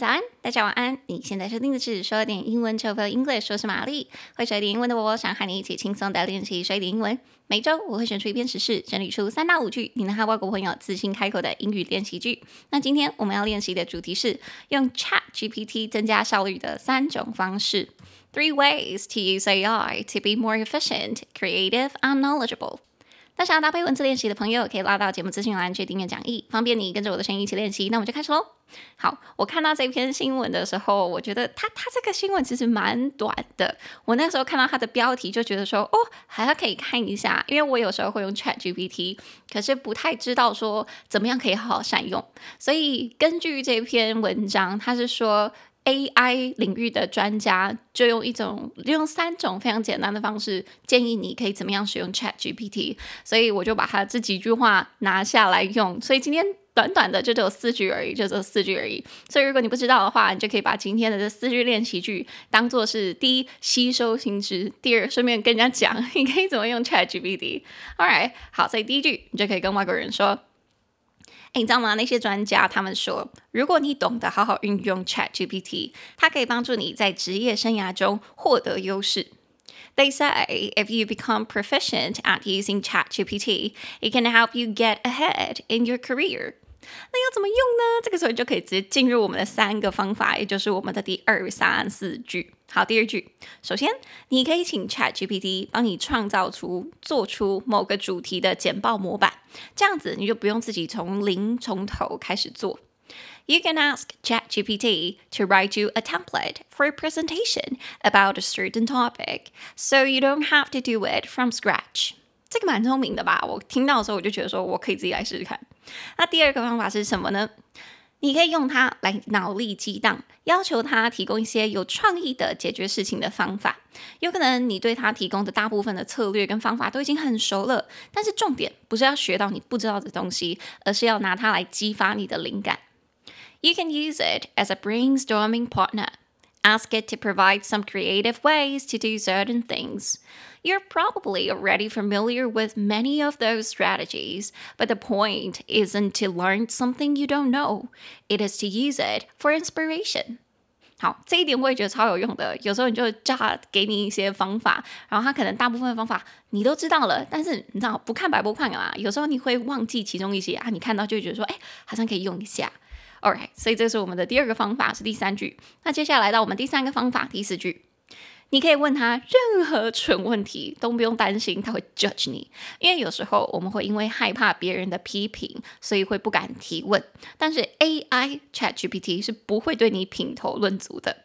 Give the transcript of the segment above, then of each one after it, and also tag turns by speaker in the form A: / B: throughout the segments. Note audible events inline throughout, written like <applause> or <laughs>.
A: 早安，大家晚安。你现在收听的是说点英文 c h o English，说是玛丽。会说点英文的我，想和你一起轻松的练习说点英文。每周我会选出一篇时事，整理出三到五句，你能和外国朋友自信开口的英语练习句。那今天我们要练习的主题是用 Chat GPT 增加效率的三种方式：Three ways to use AI to be more efficient, creative, and knowledgeable. 那想要搭配文字练习的朋友，可以拉到节目资讯栏去订阅讲义，方便你跟着我的声音一起练习。那我们就开始喽。好，我看到这篇新闻的时候，我觉得它它这个新闻其实蛮短的。我那时候看到它的标题，就觉得说，哦，还要可以看一下，因为我有时候会用 Chat GPT，可是不太知道说怎么样可以好好善用。所以根据这篇文章，它是说。AI 领域的专家就用一种用三种非常简单的方式建议你可以怎么样使用 ChatGPT，所以我就把它这几句话拿下来用。所以今天短短的就只有四句而已，就只有四句而已。所以如果你不知道的话，你就可以把今天的这四句练习句当做是第一吸收新知，第二顺便跟人家讲你可以怎么用 ChatGPT。Alright，好，所以第一句你就可以跟外国人说。诶，你知道吗？那些专家他们说，如果你懂得好好运用 ChatGPT，它可以帮助你在职业生涯中获得优势。They say if you become proficient at using ChatGPT, it can help you get ahead in your career. 那要怎么用呢？这个时候你就可以直接进入我们的三个方法，也就是我们的第二、三、四句。好，第二句，首先你可以请 ChatGPT 帮你创造出、做出某个主题的简报模板，这样子你就不用自己从零从头开始做。You can ask ChatGPT to write you a template for a presentation about a certain topic, so you don't have to do it from scratch. 这个蛮聪明的吧？我听到的时候我就觉得说，我可以自己来试试看。那第二个方法是什么呢？你可以用它来脑力激荡，要求它提供一些有创意的解决事情的方法。有可能你对它提供的大部分的策略跟方法都已经很熟了，但是重点不是要学到你不知道的东西，而是要拿它来激发你的灵感。You can use it as a brainstorming partner. Ask it to provide some creative ways to do certain things. You're probably already familiar with many of those strategies, but the point isn't to learn something you don't know. It is to use it for inspiration. 好，这一点我也觉得超有用的。有时候你就叫他给你一些方法，然后他可能大部分的方法你都知道了，但是你知道不看白不看啊。有时候你会忘记其中一些啊，你看到就会觉得说，哎，好像可以用一下。 Alright，所以这是我们的第二个方法，是第三句。那接下来到我们第三个方法，第四句。你可以问他任何蠢问题，都不用担心他会 judge 你，因为有时候我们会因为害怕别人的批评，所以会不敢提问。但是 AI ChatGPT 是不会对你品头论足的。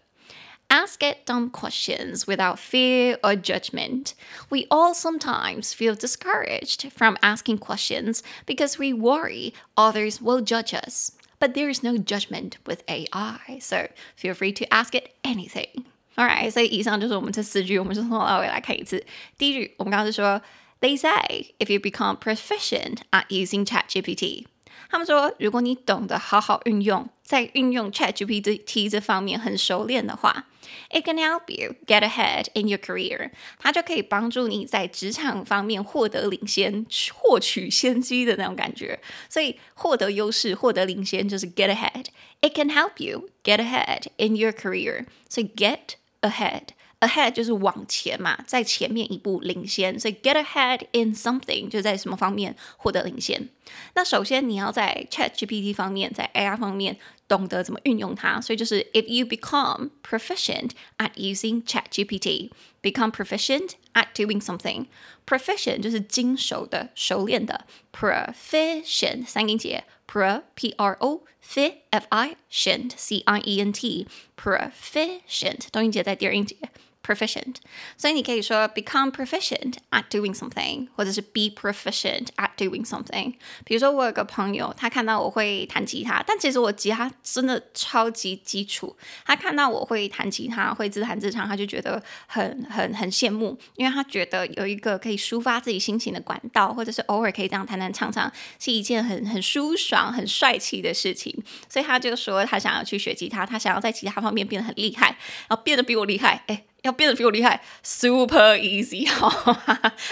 A: Ask it dumb questions without fear or judgment. We all sometimes feel discouraged from asking questions because we worry others will judge us. But there is no judgment with AI, so feel free to ask it anything. Alright，所以以上就是我们这四句，我们就从头到尾来看一次。第一句，我们刚刚是说，They say if you become proficient at using ChatGPT， 他们说，如果你懂得好好运用，在运用 ChatGPT 这方面很熟练的话，It can help you get ahead in your career，它就可以帮助你在职场方面获得领先、获取先机的那种感觉。所以获得优势、获得领先就是 get ahead。It can help you get ahead in your career，所以 get ahead Ahead，ahead 就是往前嘛，在前面一步领先，所以 get ahead in something 就在什么方面获得领先。那首先你要在 ChatGPT 方面，在 AI 方面懂得怎么运用它，所以就是 if you become proficient at using ChatGPT，become proficient at doing something。proficient 就是精熟的、熟练的，proficient 三音节。pro p r o f f i c i e n t c i e n t proficient 多音节在第二音节。 proficient，所以你可以说 become proficient at doing something，或者是 be proficient at doing something。比如说，我有个朋友，他看到我会弹吉他，但其实我吉他真的超级基础。他看到我会弹吉他，会自弹自唱，他就觉得很很很羡慕，因为他觉得有一个可以抒发自己心情的管道，或者是偶尔可以这样弹弹唱唱，是一件很很舒爽、很帅气的事情。所以他就说，他想要去学吉他，他想要在吉他方面变得很厉害，然后变得比我厉害。诶。要变得比我厉害，super easy，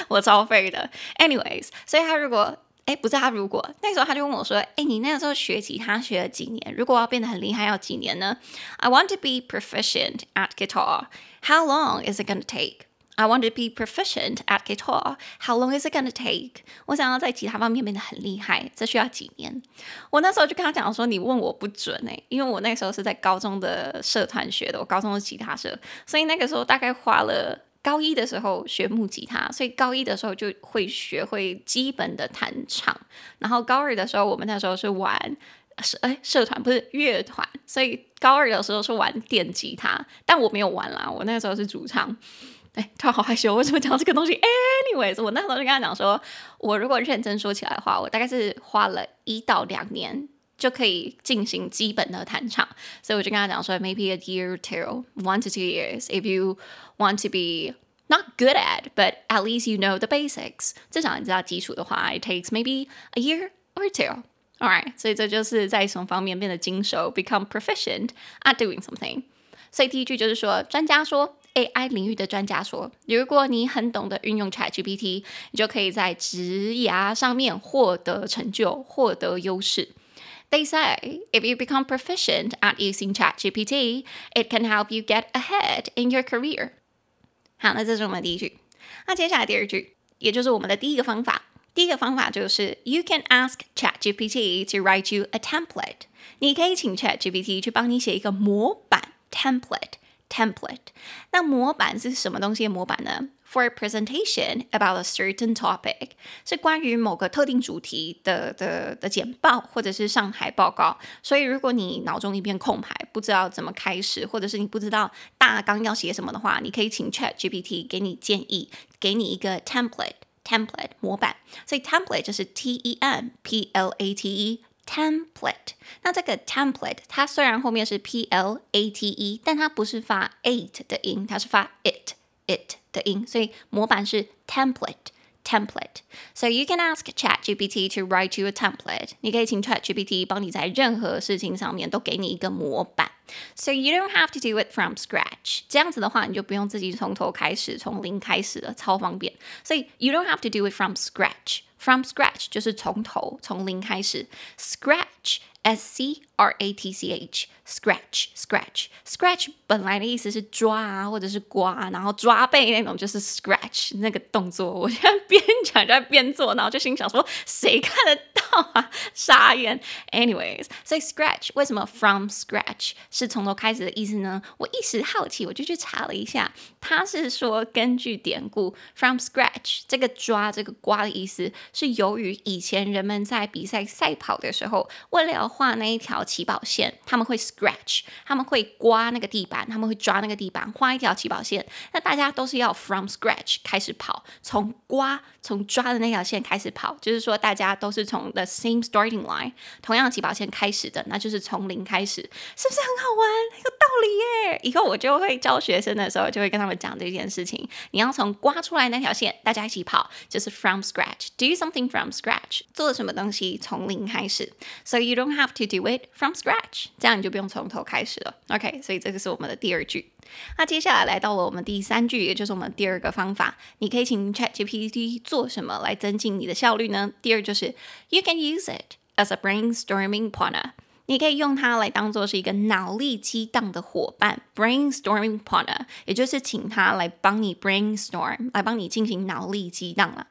A: 我超废的。Anyways，所以他如果 哎，不是他，如果那时候他就问我说，哎，你那个时候学吉他学了几年？如果要变得很厉害，要几年呢？I want <laughs> to be proficient at guitar. How long is it gonna take? I want to be proficient at guitar. How long is it gonna take? 我想要在吉他方面变得很厉害，这需要几年？我那时候就跟他讲说，你问我不准哎，因为我那时候是在高中的社团学的，我高中的吉他社，所以那个时候大概花了高一的时候学木吉他，所以高一的时候就会学会基本的弹唱，然后高二的时候我们那时候是玩社哎社团不是乐团，所以高二的时候是玩电吉他，但我没有玩啦，我那个时候是主唱。哎，他好害羞，为什么讲这个东西？Anyways，我那时候就跟他讲说，我如果认真说起来的话，我大概是花了一到两年就可以进行基本的弹唱，所以我就跟他讲说，maybe a year or two, one to two years, if you want to be not good at, but at least you know the basics。至少你知道基础的话，it takes maybe a year or two. Alright，所以这就是在什么方面变得精熟，become proficient at doing something。所以第一句就是说，专家说。 AI 领域的专家说，如果你很懂得运用 ChatGPT，你就可以在职涯上面获得成就，获得优势。They say if you become proficient at using ChatGPT, it can help you get ahead in your career。好，那这是我们的第一句。那接下来第二句，也就是我们的第一个方法。第一个方法就是 You can ask ChatGPT to write you a template。你可以请 ChatGPT 去帮你写一个模板 template。 Template，那模板是什么东西的模板呢？For a presentation about a certain topic，是关于某个特定主题的的的简报或者是上台报告。所以如果你脑中一片空白，不知道怎么开始，或者是你不知道大纲要写什么的话，你可以请 ChatGPT 给你建议，给你一个 template，template 模板。所以 template 就是 T E M P L A T E。Template，那这个 template 它虽然后面是 p l a t e，但它不是发 eight 的音，它是发 it it 的音，所以模板是 template template。So you can ask ChatGPT to write you a template。你可以请 ChatGPT 帮你在任何事情上面都给你一个模板。So you don't have to do it from scratch。这样子的话，你就不用自己从头开始，从零开始了，超方便。所以 you don't have to do it from scratch。 From scratch 就是从头从零开始，scratch s c r a t c h scratch scratch scratch 本来的意思是抓啊或者是刮，然后抓背那种就是 scratch 那个动作。我现在边讲在边做，然后就心想说谁看得到啊？傻眼。Anyways，所以 scratch 为什么 from scratch 是从头开始的意思呢？我一时好奇，我就去查了一下，他是说根据典故 from scratch 这个抓这个刮的意思。是由于以前人们在比赛赛跑的时候，为了要画那一条起跑线，他们会 scratch，他们会刮那个地板，他们会抓那个地板，画一条起跑线。那大家都是要 from scratch 开始跑，从刮、从抓的那条线开始跑，就是说大家都是从 the same starting line 同样起跑线开始的，那就是从零开始，是不是很好玩？有道理耶！以后我就会教学生的时候，就会跟他们讲这件事情。你要从刮出来那条线，大家一起跑，就是 from scratch。Do something from scratch，做什么东西从零开始，so you don't have to do it from scratch，这样你就不用从头开始了。OK，所以这个是我们的第二句。那接下来来到了我们第三句，也就是我们第二个方法，你可以请 ChatGPT 做什么来增进你的效率呢？第二就是 You can use it as a brainstorming partner，你可以用它来当做是一个脑力激荡的伙伴，brainstorming partner，也就是请它来帮你 brainstorm，来帮你进行脑力激荡了。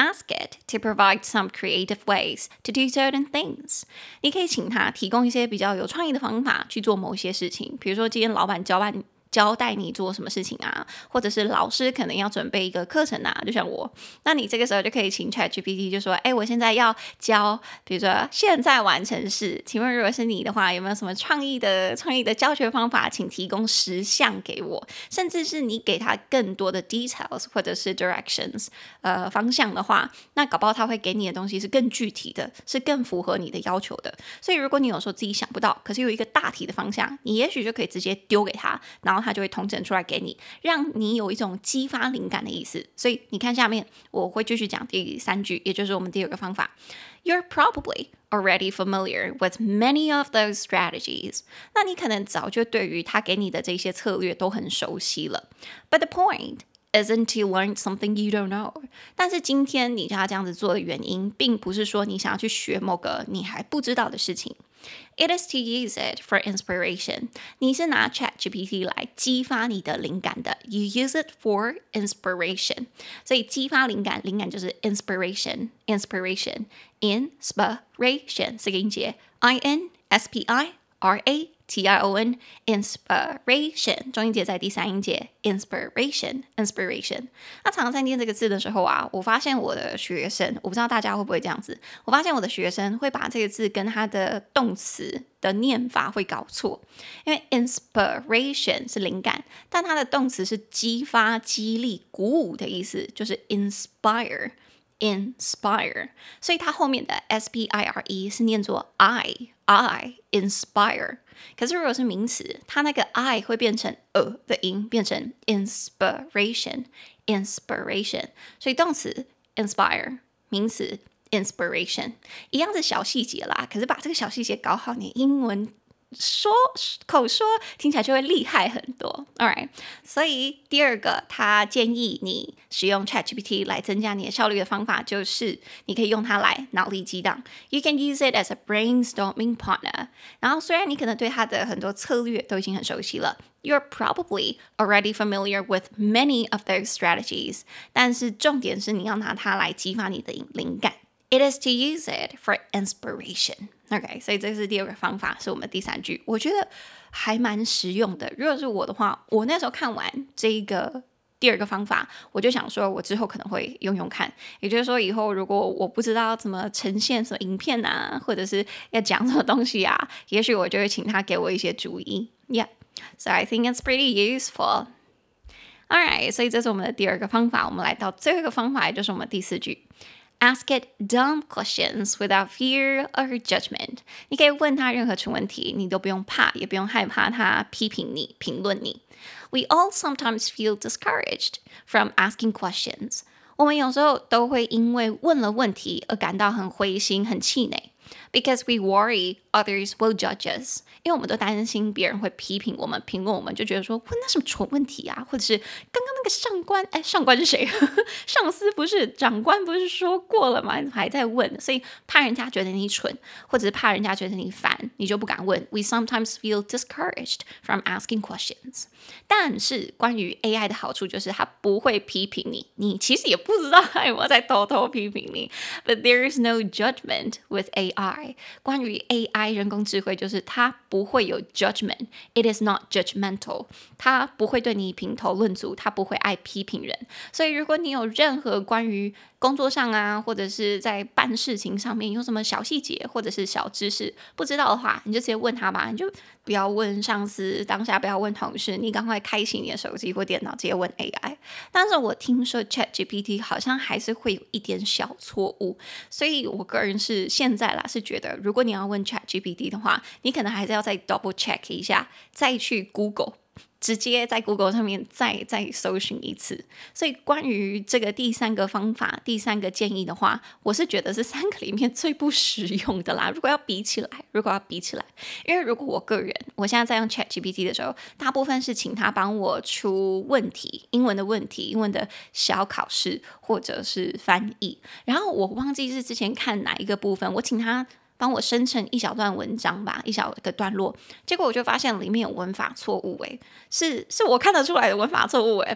A: Ask it to provide some creative ways to do certain things。你可以请他提供一些比较有创意的方法去做某些事情，比如说今天老板交办。 交代你做什么事情啊，或者是老师可能要准备一个课程啊，就像我，那你这个时候就可以请 ChatGPT 就说，哎，我现在要教，比如说现在完成式，请问如果是你的话，有没有什么创意的创意的教学方法？请提供十项给我，甚至是你给他更多的 details 或者是 directions，呃，方向的话，那搞不好他会给你的东西是更具体的，是更符合你的要求的。所以如果你有时候自己想不到，可是有一个大体的方向，你也许就可以直接丢给他，然后。它就会统整出来给你，让你有一种激发灵感的意思。所以你看下面，我会继续讲第三句，也就是我们第二个方法。You're probably already familiar with many of those strategies。那你可能早就对于他给你的这些策略都很熟悉了。But the point isn't to learn something you don't know。但是今天你叫他这样子做的原因，并不是说你想要去学某个你还不知道的事情。 It is to use it for inspiration。你是拿 ChatGPT 来激发你的灵感的。You use it for inspiration。所以激发灵感，灵感就是 inspiration，inspiration，inspiration 四个音节，I N S P I R A。 T I O N inspiration，重音节在第三音节，inspiration inspiration。那常常在念这个字的时候啊，我发现我的学生，我不知道大家会不会这样子，我发现我的学生会把这个字跟它的动词的念法会搞错，因为 inspiration 是灵感，但它的动词是激发、激励、鼓舞的意思，就是 inspire inspire，所以它后面的 S P I R E 是念作 I I inspire。可是如果是名词，它那个 I 会变成呃的音，变成 inspiration inspiration。所以动词 inspire，名词 inspiration，一样的小细节啦。可是把这个小细节搞好，你英文。说口说听起来就会厉害很多，All right。所以第二个，他建议你使用 ChatGPT 来增加你的效率的方法，就是你可以用它来脑力激荡。You can use it as a brainstorming partner。然后虽然你可能对它的很多策略都已经很熟悉了，You're probably already familiar with many of those strategies。但是重点是你要拿它来激发你的灵感。It is to use it for inspiration. OK，所以这是第二个方法，是我们第三句，我觉得还蛮实用的。如果是我的话，我那时候看完这一个第二个方法，我就想说，我之后可能会用用看。也就是说，以后如果我不知道怎么呈现什么影片啊，或者是要讲什么东西啊，也许我就会请他给我一些主意。Yeah，so I think it's pretty useful. Alright，所以这是我们的第二个方法。我们来到最后一个方法，也就是我们第四句。Ask it dumb questions without fear or judgment。你可以问他任何蠢问题，你都不用怕，也不用害怕他批评你、评论你。We all sometimes feel discouraged from asking questions。我们有时候都会因为问了问题而感到很灰心、很气馁。 Because we worry others will judge us，因为我们都担心别人会批评我们、评论我们，就觉得说问那什么蠢问题啊，或者是刚刚那个上官，哎，上官是谁？上司不是长官，不是说过了吗？还在问，所以怕人家觉得你蠢，或者是怕人家觉得你烦，你就不敢问。We sometimes feel discouraged from asking questions。但是关于 AI 的好处就是它不会批评你，你其实也不知道有没有在偷偷批评你。But there is no judgment with AI。 I 关于 AI 人工智慧，就是它不会有 judgment，it is not judgmental，它不会对你评头论足，它不会爱批评人。所以如果你有任何关于工作上啊，或者是在办事情上面有什么小细节或者是小知识不知道的话，你就直接问他吧。你就不要问上司，当下不要问同事，你赶快开启你的手机或电脑，直接问 AI。但是我听说 ChatGPT 好像还是会有一点小错误，所以我个人是现在啦是觉得，如果你要问 ChatGPT 的话，你可能还是要再 double check 一下，再去 Google。直接在 Google 上面再再搜寻一次，所以关于这个第三个方法、第三个建议的话，我是觉得是三个里面最不实用的啦。如果要比起来，如果要比起来，因为如果我个人我现在在用 ChatGPT 的时候，大部分是请他帮我出问题，英文的问题，英文的小考试或者是翻译，然后我忘记是之前看哪一个部分，我请他。帮我生成一小段文章吧，一小个段落，结果我就发现里面有文法错误，诶，是是我看得出来的文法错误，诶，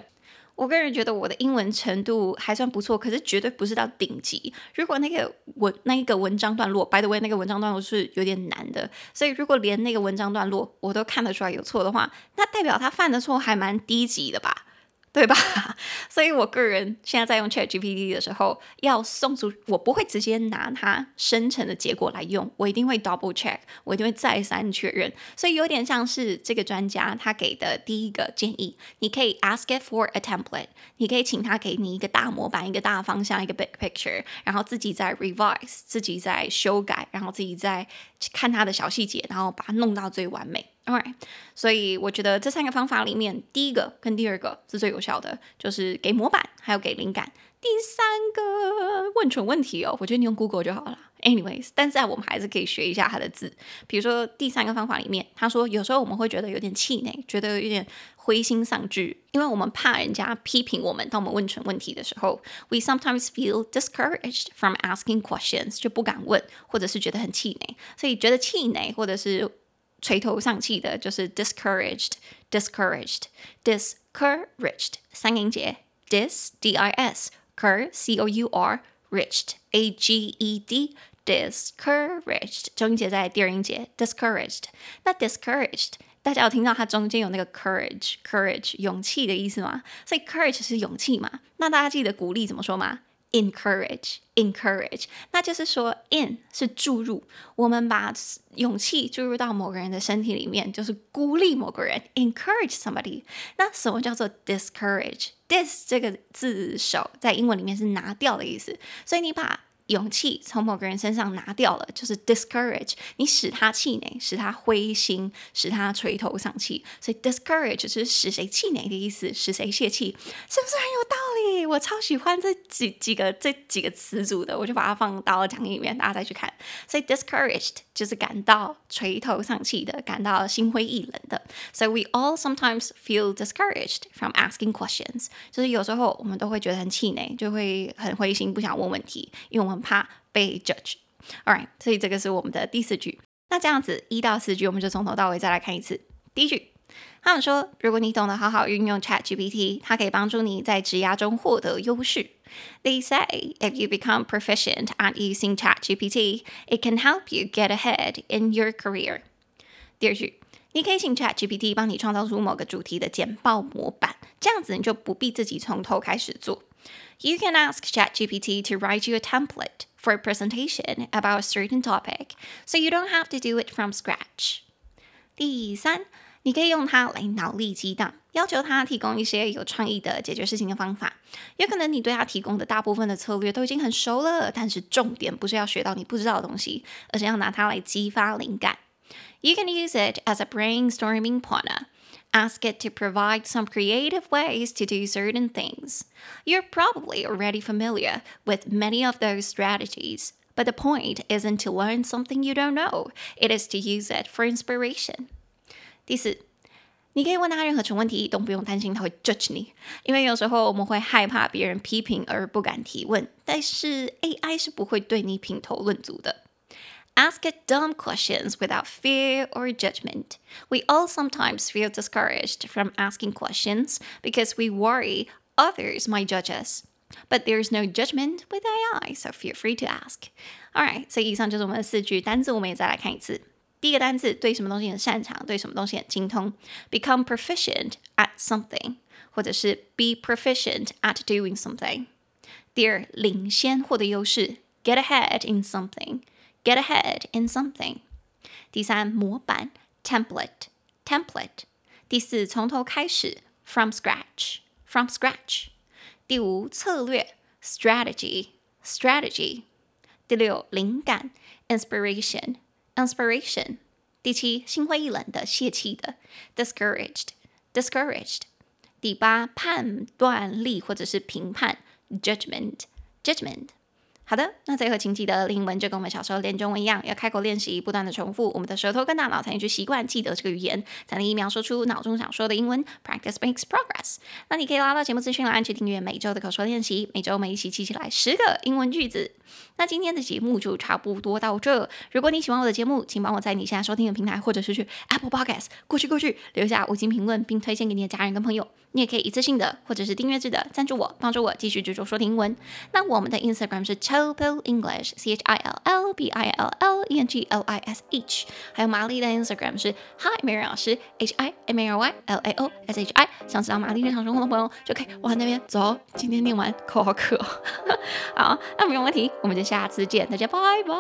A: 我个人觉得我的英文程度还算不错，可是绝对不是到顶级。如果那个文那一个文章段落，by the way，那个文章段落是有点难的，所以如果连那个文章段落我都看得出来有错的话，那代表他犯的错还蛮低级的吧。对吧？<laughs> 所以我个人现在在用 ChatGPT 的时候，要送出我不会直接拿它生成的结果来用，我一定会 double check，我一定会再三确认。所以有点像是这个专家他给的第一个建议，你可以 ask it for a template，你可以请他给你一个大模板、一个大方向、一个 big picture，然后自己再 revise，自己再修改，然后自己再看他的小细节，然后把它弄到最完美。Alright，所以我觉得这三个方法里面，第一个跟第二个是最有效的，就是给模板，还有给灵感。第三个问蠢问题哦，我觉得你用 Google 就好了。Anyways，但是我们还是可以学一下它的字。比如说第三个方法里面，他说有时候我们会觉得有点气馁，觉得有点灰心丧志，因为我们怕人家批评我们。当我们问蠢问题的时候，we sometimes feel discouraged from asking questions，就不敢问，或者是觉得很气馁。所以觉得气馁或者是垂头丧气的，就是 discouraged，discouraged，discouraged，三音节，dis d i s cur c o u r aged a g e d discouraged，中音节在第二音节，discouraged。那 discouraged。大家有听到它中间有那个 courage，courage 勇气的意思吗？所以 courage 是勇气嘛？那大家记得鼓励怎么说吗？encourage，encourage，那就是说 in 是注入，我们把勇气注入到某个人的身体里面，就是鼓励某个人，encourage somebody。那什么叫做 discourage？dis 这个字首在英文里面是拿掉的意思，所以你把勇气从某个人身上拿掉了，就是 discourage，你使他气馁，使他灰心，使他垂头丧气。所以 discourage 是使谁气馁的意思，使谁泄气，是不是很有道理？我超喜欢这几几个这几个词组的，我就把它放到讲义里面，大家再去看。所以 discouraged 就是感到垂头丧气的，感到心灰意冷的。So we all sometimes feel discouraged from asking questions，就是有时候我们都会觉得很气馁，就会很灰心，不想问问题，因为我们。怕被 judge。All right，所以这个是我们的第四句。那这样子一到四句，我们就从头到尾再来看一次。第一句，他们说，如果你懂得好好运用 ChatGPT，它可以帮助你在职涯中获得优势。They say if you become proficient at using ChatGPT, it can help you get ahead in your career。第二句，你可以请 ChatGPT 帮你创造出某个主题的简报模板，这样子你就不必自己从头开始做。You can ask ChatGPT to write you a template for a presentation about a certain topic, so you don't have to do it from scratch. 第三， 你可以用它来脑力激荡，要求它提供一些有创意的解决事情的方法。有可能你对它提供的大部分的策略都已经很熟了，但是重点不是要学到你不知道的东西，而是要拿它来激发灵感。You can use it as a brainstorming partner. Ask it to provide some creative ways to do certain things. You're probably already familiar with many of those strategies, but the point isn't to learn something you don't know, it is to use it for inspiration. 第四，你可以问他任何蠢问题，都不用担心他会 judge 你，因为有时候我们会害怕别人批评而不敢提问，但是 AI 是不会对你品头论足的。Ask it dumb questions without fear or judgment. We all sometimes feel discouraged from asking questions because we worry others might judge us. But there's no judgment with AI, so feel free to ask. Alright, 所以以上就是我们的四句单字，我们也再来看一次。 第一个单字，对什么东西很擅长，对什么东西很精通，become proficient at something，或者是 be proficient at doing something。第二，领先获得优势，get ahead in something。Get ahead in something。第三，模板 template，template。第四，从头开始 from scratch，from scratch。第五，策略 strategy，strategy。第六，灵感 Inspiration，。第七，心灰意冷的、泄气的 discouraged，discouraged。第八，判断力或者是评判 judgment，judgment。好的，那最后请记得，英文就跟我们小时候练中文一样，要开口练习，不断的重复，我们的舌头跟大脑才能去习惯记得这个语言，才能一秒说出脑中想说的英文。Practice makes progress。那你可以拉到节目资讯栏去订阅每周的口说练习，每周我们一起记起来十个英文句子。那今天的节目就差不多到这。如果你喜欢我的节目，请帮我在你现在收听的平台，或者是去 Apple Podcast 过去过去留下五星评论，并推荐给你的家人跟朋友。你也可以一次性的，或者是订阅制的赞助我，帮助我继续制作说听英文。那我们的 Instagram 是 Chill English，C H I L L B I L L E N G L I S H。还有玛丽的 Instagram 是 Hi Mary 老师，H I M A R Y L A O S H I。想知道玛丽日常生活的朋友，就可以往那边走。今天念完口好渴，<laughs> 好，那没有问题，我们就下次见大家拜拜。